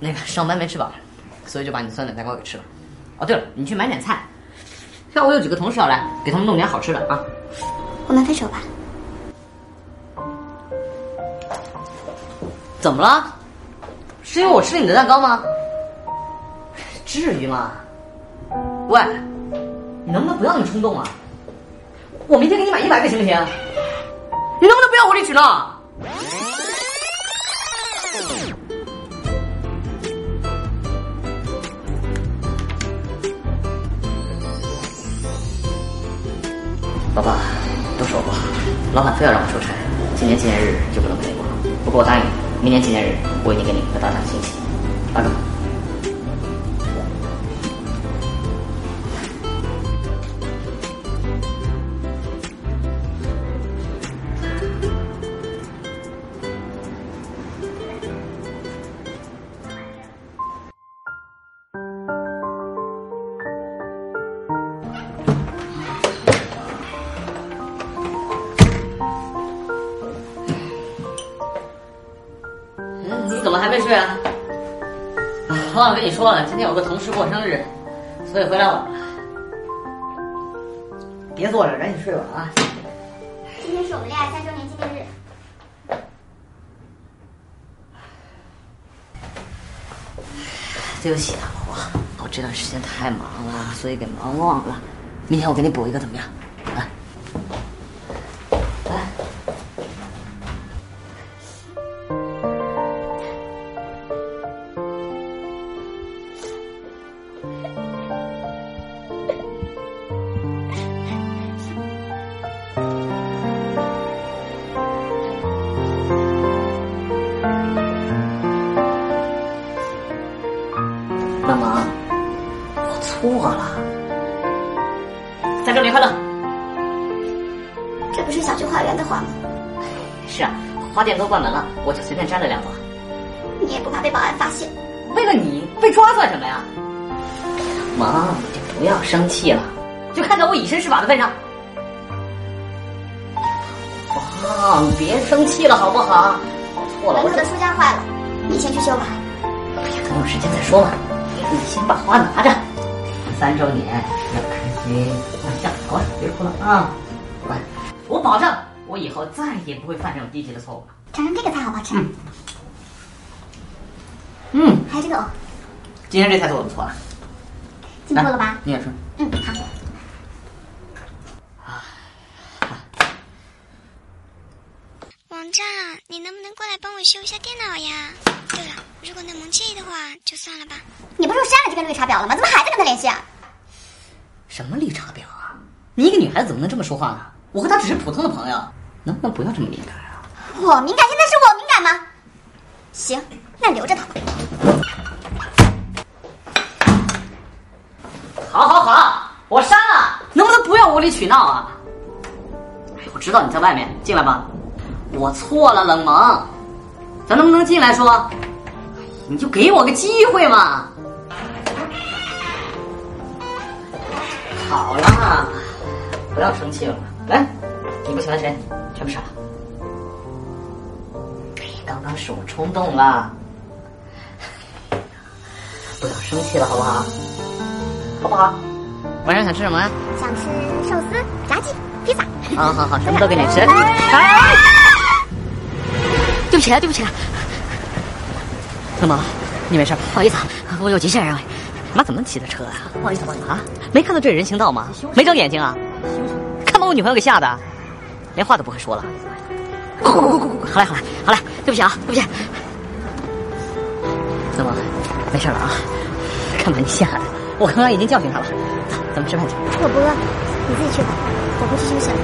那个上班没吃饱，所以就把你酸奶蛋糕给吃了。哦，对了，你去买点菜。下午有几个同事要来，给他们弄点好吃的啊。我们分手吧。怎么了？是因为我吃了你的蛋糕吗？至于吗？喂，你能不能不要那么冲动啊？我明天给你买一百个行不行？你能不能不要无理取闹？老爸，都是我不好，老板非要让我出差，今年纪念日就不能陪我。不过我答应你，明年纪念日我一定给你一个大大的惊喜。大哥。怎么还没睡啊？我忘了跟你说了，今天有个同事过生日，所以回来晚了。别坐着，赶紧睡吧啊！今天是我们恋爱三周年纪念日。对不起啊，我我这段时间太忙了，所以给忙忘了。明天我给你补一个，怎么样？周年快乐！这不是小区花园的花吗？是啊，花店都关门了，我就随便摘了两朵。你也不怕被保安发现？为了你被抓算什么呀？妈，你就不要生气了，就看在我以身试法的份上。妈，你别生气了好不好？我错了，我门口的书架坏了，你先去修吧。哎呀，等有时间再说吧。你先把花拿着，三周年要开心，下好了，别哭了啊！乖，我保证，我以后再也不会犯这种低级的错误了。尝尝这个菜好不好吃？嗯嗯，还有这个藕，今天这菜做的不错啊，进步了吧？你也吃。嗯，好。王炸，你能不能过来帮我修一下电脑呀？对了，如果能蒙介意的话，就算了吧。你不是删了这个绿茶婊了吗？怎么还在跟他联系啊？什么绿茶婊啊？你一个女孩子怎么能这么说话呢？我和她只是普通的朋友，能不能不要这么敏感啊？我敏感，现在是我敏感吗？行，那留着他吧。好好好，我删了，能不能不要无理取闹啊？哎，我知道你在外面，进来吧。我错了，冷萌，咱能不能进来说？你就给我个机会嘛！好啦，不要生气了。来，你不喜欢谁？全部杀了。哎，刚刚是我冲动了，不要生气了，好不好？好不好？晚上想吃什么呀？想吃寿司、炸鸡、披萨。好好好，什么都给你吃。哎，对不起啊，对不起啊。冷萌，你没事吧？不好意思啊，我有急事啊。妈怎么骑的车啊？不好意思，不好意思啊。没看到这人行道吗？没长眼睛啊？看把我女朋友给吓的，连话都不会说了。快快快快快！好嘞好嘞好嘞，对不起啊，对不起。怎么，没事了啊。看把你吓的，我刚刚已经教训他了。走，咱们吃饭去。我不饿，你自己去吧，我回去休息了。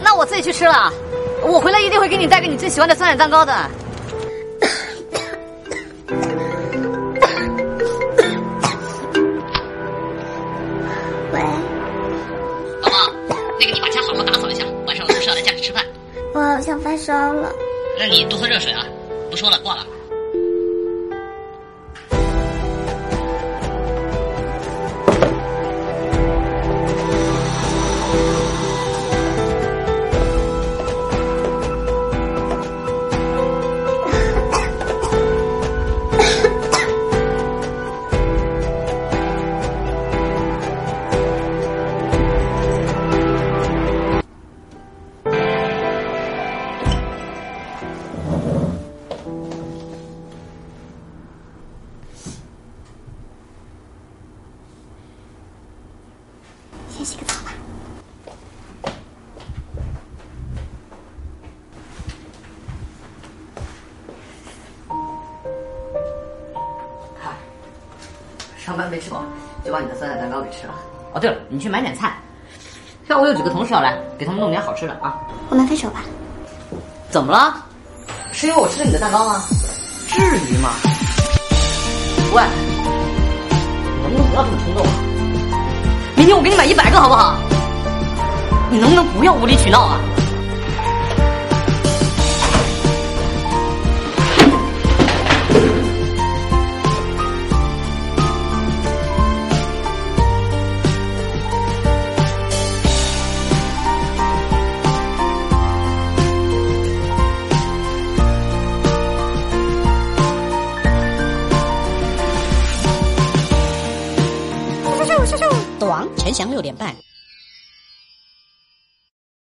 那我自己去吃了。我回来一定会给你带个你最喜欢的酸奶蛋糕的。糟了。那你多喝热水啊！不说了，挂了。上班没吃饱，就把你的酸奶蛋糕给吃了。哦，对了，你去买点菜。下午有几个同事要来，给他们弄点好吃的啊。我们分手吧。怎么了？是因为我吃了你的蛋糕吗？至于吗？喂，你能不能不要这么冲动啊？明天我给你买一百个好不好？你能不能不要无理取闹啊？短陈翔六点半